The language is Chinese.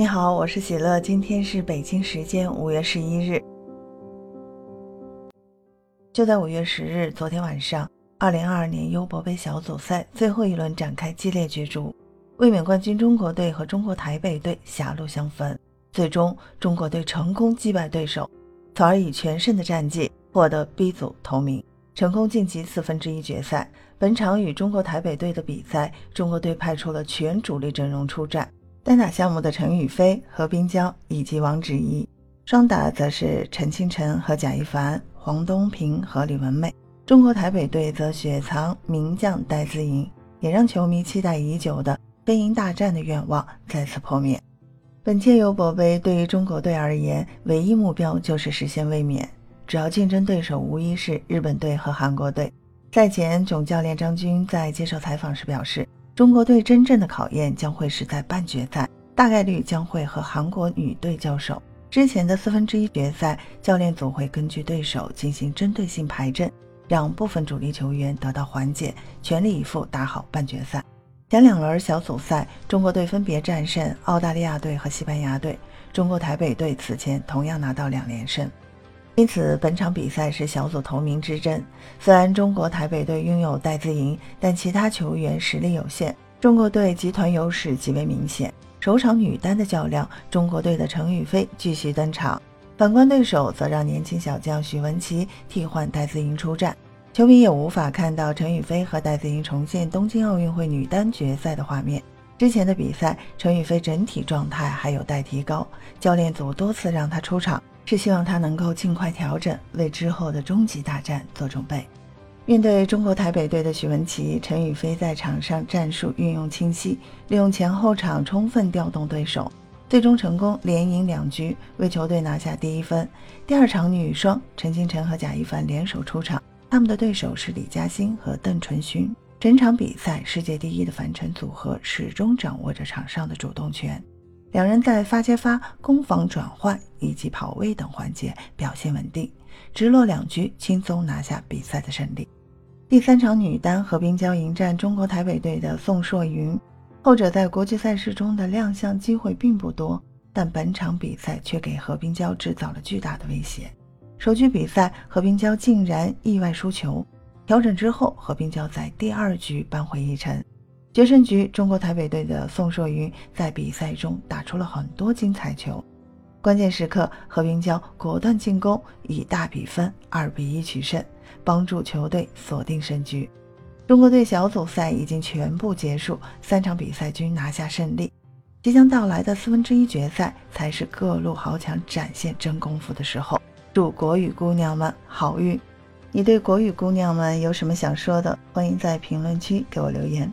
你好，我是喜乐，今天是北京时间五月十一日。就在五月十日，昨天晚上，二零二二年优博杯小组赛最后一轮展开激烈角逐，卫冕冠军中国队和中国台北队狭路相逢，最终中国队成功击败对手，从而以全胜的战绩获得 B 组头名，成功晋级四分之一决赛。本场与中国台北队的比赛，中国队派出了全主力阵容出战。单打项目的陈雨菲、何冰娇以及王芷怡，双打则是陈清晨和贾一凡、黄东萍和李文媚。中国台北队则雪藏名将戴资颖，也让球迷期待已久的飞鹰大战的愿望再次破灭。本届尤伯杯对于中国队而言，唯一目标就是实现卫冕，主要竞争对手无疑是日本队和韩国队。赛前，总教练张军在接受采访时表示。中国队真正的考验将会是在半决赛，大概率将会和韩国女队交手。之前的四分之一决赛，教练组会根据对手进行针对性排阵，让部分主力球员得到缓解，全力以赴打好半决赛。前两轮小组赛，中国队分别战胜澳大利亚队和西班牙队，中国台北队此前同样拿到两连胜。因此，本场比赛是小组头名之争。虽然中国台北队拥有戴资颖，但其他球员实力有限，中国队集团优势极为明显。首场女单的较量，中国队的陈雨菲继续登场，反观对手则让年轻小将许文琪替换戴资颖出战。球迷也无法看到陈雨菲和戴资颖重现东京奥运会女单决赛的画面。之前的比赛，陈雨菲整体状态还有待提高，教练组多次让她出场。是希望他能够尽快调整，为之后的终极大战做准备。面对中国台北队的许文琪、陈雨菲，在场上战术运用清晰，利用前后场充分调动对手，最终成功连赢两局，为球队拿下第一分。第二场女双，陈清晨和贾一凡联手出场，他们的对手是李嘉欣和邓淳勋。整场比赛，世界第一的反陈组合始终掌握着场上的主动权。两人在发接发、攻防转换以及跑位等环节表现稳定，直落两局轻松拿下比赛的胜利。第三场女单，何冰娇迎战中国台北队的宋硕云，后者在国际赛事中的亮相机会并不多，但本场比赛却给何冰娇制造了巨大的威胁。首局比赛，何冰娇竟然意外输球，调整之后，何冰娇在第二局扳回一城。决胜局，中国台北队的宋硕云在比赛中打出了很多精彩球，关键时刻何冰娇果断进攻，以大比分二比一取胜，帮助球队锁定胜局。中国队小组赛已经全部结束，三场比赛均拿下胜利，即将到来的四分之一决赛才是各路豪强展现真功夫的时候。祝国羽姑娘们好运！你对国羽姑娘们有什么想说的？欢迎在评论区给我留言。